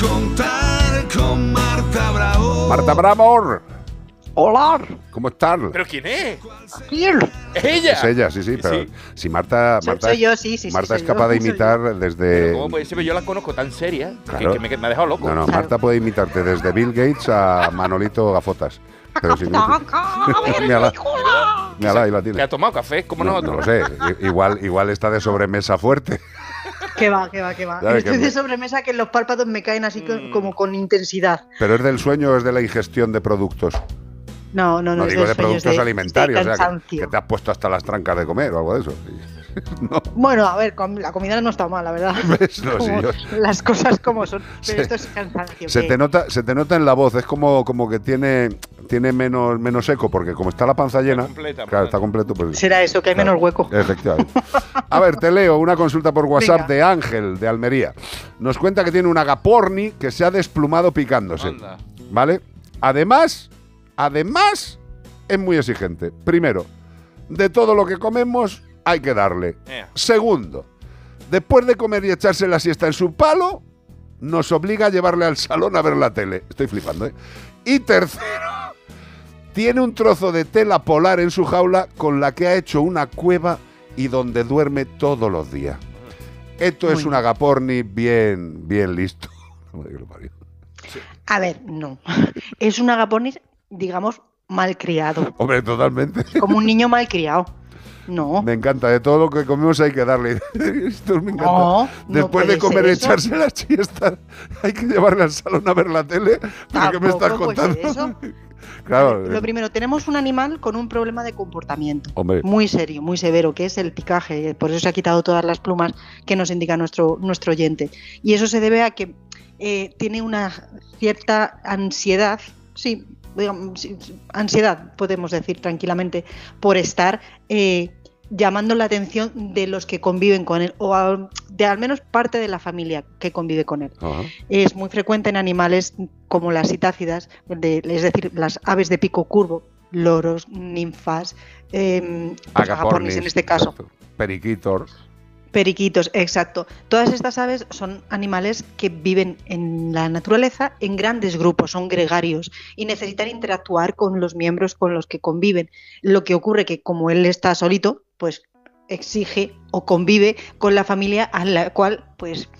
contar con Marta Bravo. Marta Bravo, Hola, ¿cómo estás? ¿Pero quién es? ¿quién? ¿Es ella? Es ella, sí, sí, pero Sí. si Marta, Soy- Marta, soy yo, sí, sí, Marta soy es capaz yo, de soy imitar desde... ¿Cómo puede ser? Yo la conozco tan seria que- Claro. que, me, me ha dejado loco. No, no. Marta puede imitarte desde Bill Gates a Manolito Gafotas. Pero sin Mírala, mírala, ahí la Que tiene. ha tomado café, como No, no nosotros. lo sé, igual, igual está de sobremesa fuerte. Que va, que va, que va. Estoy que de me- sobremesa que los párpados me caen así Mm. como con intensidad. ¿Pero es del sueño o es de la ingestión de productos? No, no, no. No es digo de productos de- alimentarios, de o sea, que, que te has puesto hasta las trancas de comer o algo de eso. Bueno, a ver, la comida no está mal, la verdad. ¿Ves? No, sí, yo- Las cosas como son. Pero Se- esto es cansancio. Se que- te nota, se te nota en la voz, es como, como que tiene, tiene menos, menos eco, porque como está la panza llena, completa, claro, pues. está completo, pues Será eso, que hay Claro. menos hueco. Efectivamente. A ver, te leo una consulta por WhatsApp Venga. de Ángel, de Almería. Nos cuenta que tiene un agaporni que se ha desplumado picándose. Anda. ¿Vale? Además, además, es muy exigente. Primero, de todo lo que comemos hay que darle. Ea. Segundo, después de comer y echarse la siesta en su palo, nos obliga a llevarle al salón a ver la tele. Estoy flipando, ¿eh? Y tercero, tiene un trozo de tela polar en su jaula con la que ha hecho una cueva y donde duerme todos los días. Esto es un agaporni bien, bien listo. A ver, no. Es un agapornis, digamos, malcriado. Hombre, totalmente. Como un niño malcriado. No. Me encanta, de todo lo que comemos hay que darle. Esto me encanta. No, no Después de comer echarse la siesta, hay que llevarle al salón a ver la tele. ¿Pero qué me estás contando? eso. Claro. Lo primero, tenemos un animal con un problema de comportamiento. Hombre, Muy serio, muy severo, que es el picaje. Por eso se ha quitado todas las plumas que nos indica nuestro, nuestro oyente. Y eso se debe a que eh, tiene una cierta ansiedad, sí, digamos, ansiedad, podemos decir tranquilamente, por estar eh, llamando la atención de los que conviven con él, o al- de al menos parte de la familia que convive con él. Es muy frecuente en animales como las citácidas, de- es decir, las aves de pico curvo, loros, ninfas, pues agapornis en este caso, exacto. Periquitos. periquitos, exacto. Todas estas aves son animales que viven en la naturaleza en grandes grupos, son gregarios y necesitan interactuar con los miembros con los que conviven. Lo que ocurre que como él está solito, pues exige o convive con la familia a la cual, pues,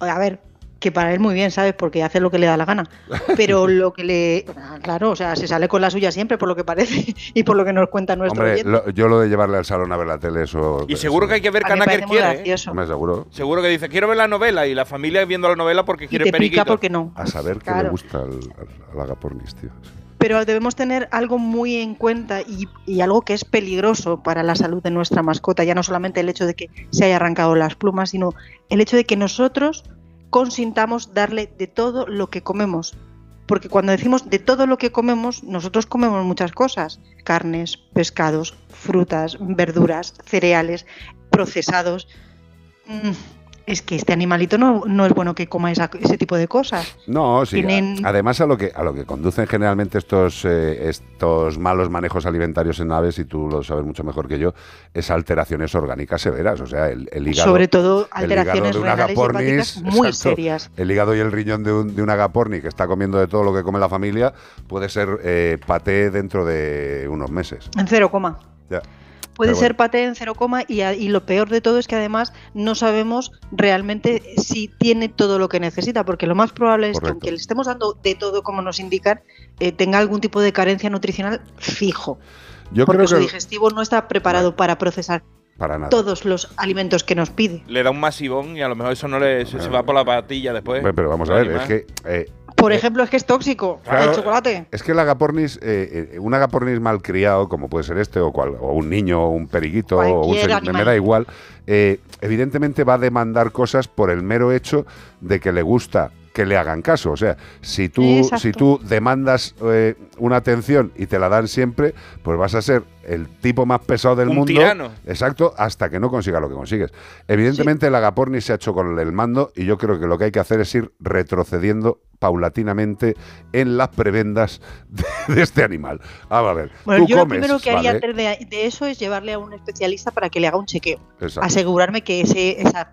a ver, que para él muy bien, ¿sabes? Porque hace lo que le da la gana. Pero lo que le... ah, Claro, o sea, se sale con la suya siempre, por lo que parece, y por lo que nos cuenta nuestro Hombre, lo- yo lo de llevarle al salón a ver la tele, eso. Y seguro que hay que ver A Canaker quiere. ¿eh? Me seguro. Seguro que dice, quiero ver la novela y la familia viendo la novela porque Y quiere pica periquito. porque no. A saber qué le gusta al, al, al agapornis, tío. Sí. Pero debemos tener algo muy en cuenta y, algo que es peligroso para la salud de nuestra mascota, ya no solamente el hecho de que se haya arrancado las plumas, sino el hecho de que nosotros consintamos darle de todo lo que comemos. Porque cuando decimos de todo lo que comemos, nosotros comemos muchas cosas, carnes, pescados, frutas, verduras, cereales, procesados. Mm, Es que este animalito no, no es bueno que coma esa- ese tipo de cosas. No, sí. Tienen- a- Además, a lo que a lo que conducen generalmente estos eh, estos malos manejos alimentarios en aves, y tú lo sabes mucho mejor que yo, es alteraciones orgánicas severas. O sea, el, el hígado. Sobre todo alteraciones de un y agapornis, hepáticas muy exacto. serias. El hígado y el riñón de un, de un agaporni que está comiendo de todo lo que come la familia puede ser eh, paté dentro de unos meses. En cero coma. Ya. Puede Pero ser paté en cero coma y, a- y lo peor de todo es que además no sabemos realmente si tiene todo lo que necesita, porque lo más probable es que aunque le estemos dando de todo como nos indican, eh, tenga algún tipo de carencia nutricional fijo, Yo porque creo su que digestivo no está preparado para procesar para nada. todos los alimentos que nos pide. Le da un masivón y a lo mejor eso no le se, se va por la patilla después. Hombre, Pero vamos a ver, es que eh, Por Eh, ejemplo, es que es tóxico claro. el chocolate. Es que el agapornis, eh, eh, un agapornis malcriado, como puede ser este, o, cual, o un niño, o un periquito, o un me, da igual, eh, evidentemente va a demandar cosas por el mero hecho de que le gusta que le hagan caso. O sea, si tú, Exacto. si tú demandas eh, una atención y te la dan siempre, pues vas a ser el tipo más pesado del Un mundo. tirano. Exacto, hasta que no consiga lo que consigues. Evidentemente el agapornis se ha hecho con el mando y yo creo que lo que hay que hacer es ir retrocediendo paulatinamente en las prebendas de, de este animal. Vamos a ver. Bueno, tú yo lo primero que haría ¿vale? antes de, de eso es llevarle a un especialista para que le haga un chequeo. Exacto. asegurarme que ese, esa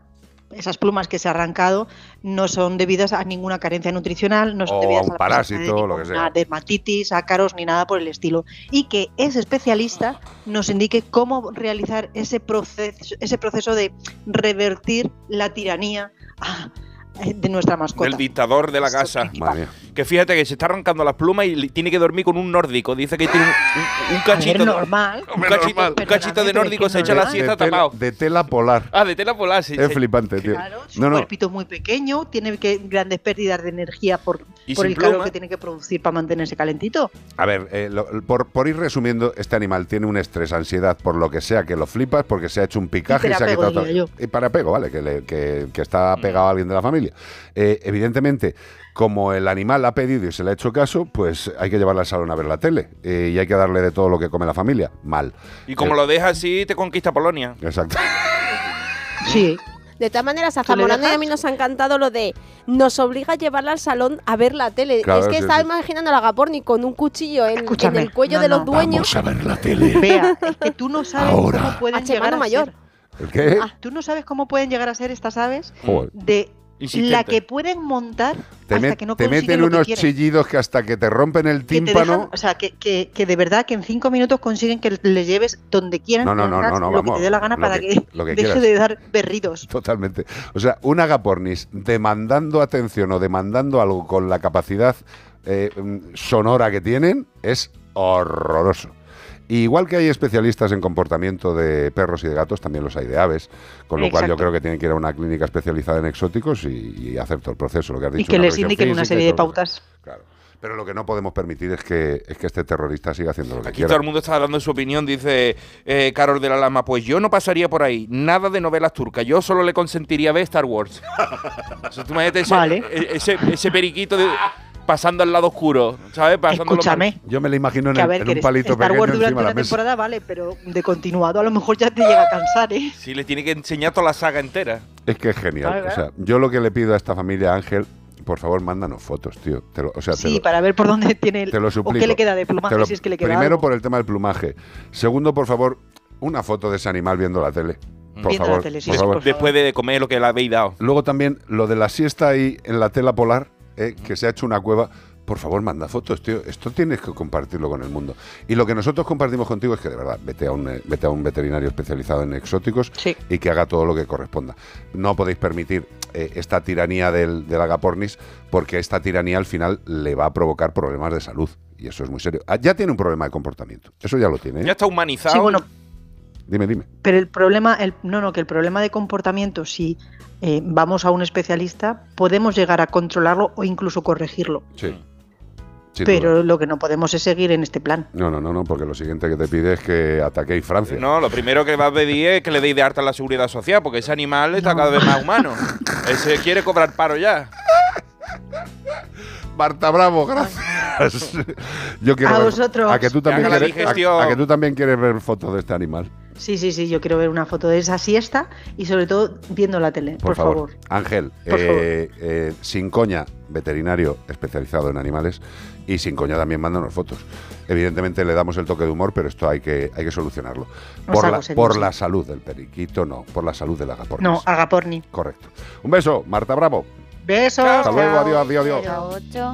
esas plumas que se ha arrancado no son debidas a ninguna carencia nutricional, no son O debidas a un la de parásito, lo que sea. dermatitis, ácaros ni nada por el estilo. Y que ese especialista nos indique cómo realizar ese proceso, ese proceso de revertir la tiranía ah, de nuestra mascota. Del dictador de la casa. Madre mía. Que fíjate que se está arrancando las plumas y tiene que dormir con un nórdico. Dice que tiene un, un- un A ver, cachito. normal. un cachito, normal. un cachito de nórdico se echa la siesta de, tela, tapado. de tela polar. Ah, de tela polar, sí. es sí. flipante, tío. Claro, su No, no. cuerpito es muy pequeño, tiene que, grandes pérdidas de energía por, por el calor que tiene que producir para mantenerse calentito. A ver, eh, lo- por, por ir resumiendo, este animal tiene un estrés, ansiedad, por lo que sea que lo flipas, porque se ha hecho un picaje y, se ha quitado todo- Y para apego, ¿vale? Que, le- que- que está pegado a alguien de la familia. Eh, evidentemente, como el animal ha pedido y se le ha hecho caso, pues hay que llevarla al salón a ver la tele. eh, y hay que darle de todo lo que come la familia. Mal. Y como Eh, lo dejas así, te conquista Polonia. Exacto. Sí, De todas maneras, a ¿Tú le Zamorano y a mí nos ha encantado lo de nos obliga a llevarla al salón a ver la tele. Claro, es que sí, estaba sí. imaginando a la Gaporni con un cuchillo en, el cuello no, de los no. dueños. a ver la tele. vea, es que tú no sabes Ahora. cómo pueden A llegar a mayor. ser. ¿El qué? Ah, Tú no sabes cómo pueden llegar a ser estas aves Joder. de Insistente. la que pueden montar Te, hasta que no te meten lo unos chillidos que hasta que te rompen el que te tímpano. dejan, o sea, que, que, que de verdad que en cinco minutos consiguen que le lleves donde quieran, No, no, no, no, no, lo vamos, que te dé la gana lo para que- que, lo que deje quieras. de dar berridos. Totalmente. O sea, un agapornis demandando atención o demandando algo con la capacidad eh, mm, sonora que tienen es horroroso. Y igual que hay especialistas en comportamiento de perros y de gatos, también los hay de aves, con lo cual yo Exacto. creo que tienen que ir a una clínica especializada en exóticos y, y hacer todo el proceso, lo que has Y dicho. que una les indiquen una física y serie de que- pautas. Claro. Pero lo que no podemos permitir es que, es que este terrorista siga haciendo lo que Aquí quiera. todo el mundo está dando su opinión, dice eh, Carol de la Lama. Pues yo no pasaría por ahí, nada de novelas turcas. Yo solo le consentiría ver Star Wars. O sea, tú imagínate ese, Vale. e- ese, ese periquito de- pasando al lado oscuro, ¿sabes? Pasando. Escúchame, Yo me lo imagino en, el- ver, en un palito Star pequeño Wars durante encima la mesa. temporada vale, pero de continuado a lo mejor ya te llega a cansar, ¿eh? Sí, le tiene que enseñar toda la saga entera. Es que es genial. O sea, yo lo que le pido a esta familia Ángel, por favor, mándanos fotos, tío. Te lo- o sea, te Sí, lo- para ver por dónde tiene el, Te lo o suplico. qué le queda de plumaje, lo- si es que le queda primero algo. por el tema del plumaje. Segundo, por favor, una foto de ese animal viendo la tele. Por Viendo la favor, tele, sí, por sí, favor. por favor. Después de comer lo que le habéis dado. Luego también lo de la siesta ahí en la tela polar, eh, que se ha hecho una cueva. Por favor, manda fotos, tío. Esto tienes que compartirlo con el mundo. Y lo que nosotros compartimos contigo es que, de verdad, vete a un, eh, vete a un veterinario especializado en exóticos Sí. y que haga todo lo que corresponda. No podéis permitir eh, esta tiranía del, del agapornis porque esta tiranía al final le va a provocar problemas de salud. Y eso es muy serio. Ah, ya tiene un problema de comportamiento. Eso ya lo tiene. ¿eh? Ya está humanizado. Sí, bueno, Dime, dime. pero el problema, el, no, no, que el problema de comportamiento, si eh, vamos a un especialista, podemos llegar a controlarlo o incluso corregirlo. Sí. Sin duda. pero lo que no podemos es seguir en este plan. No, no, no, no, porque lo siguiente que te pide es que ataquéis Francia. No, lo primero que va a pedir es que le deis de harta la seguridad social, porque ese animal está cada vez más humano. Ese quiere cobrar paro ya. Marta Bravo, gracias. Yo quiero A ver- vosotros. A que tú también quieres, a- digestión. a que tú también quieres ver fotos de este animal. Sí, sí, sí, yo quiero ver una foto de esa siesta y sobre todo viendo la tele, Por, por, favor. Ángel, Por eh, eh, sin coña, veterinario especializado en animales, y sin coña también mándanos fotos. Evidentemente le damos el toque de humor, pero esto hay que, hay que solucionarlo. Por, la, serio, por sí. la salud del periquito, no, por la salud del agapornis. No, agaporni. Correcto. Un beso, Marta Bravo. Besos. Hasta luego, adiós, adiós, adiós.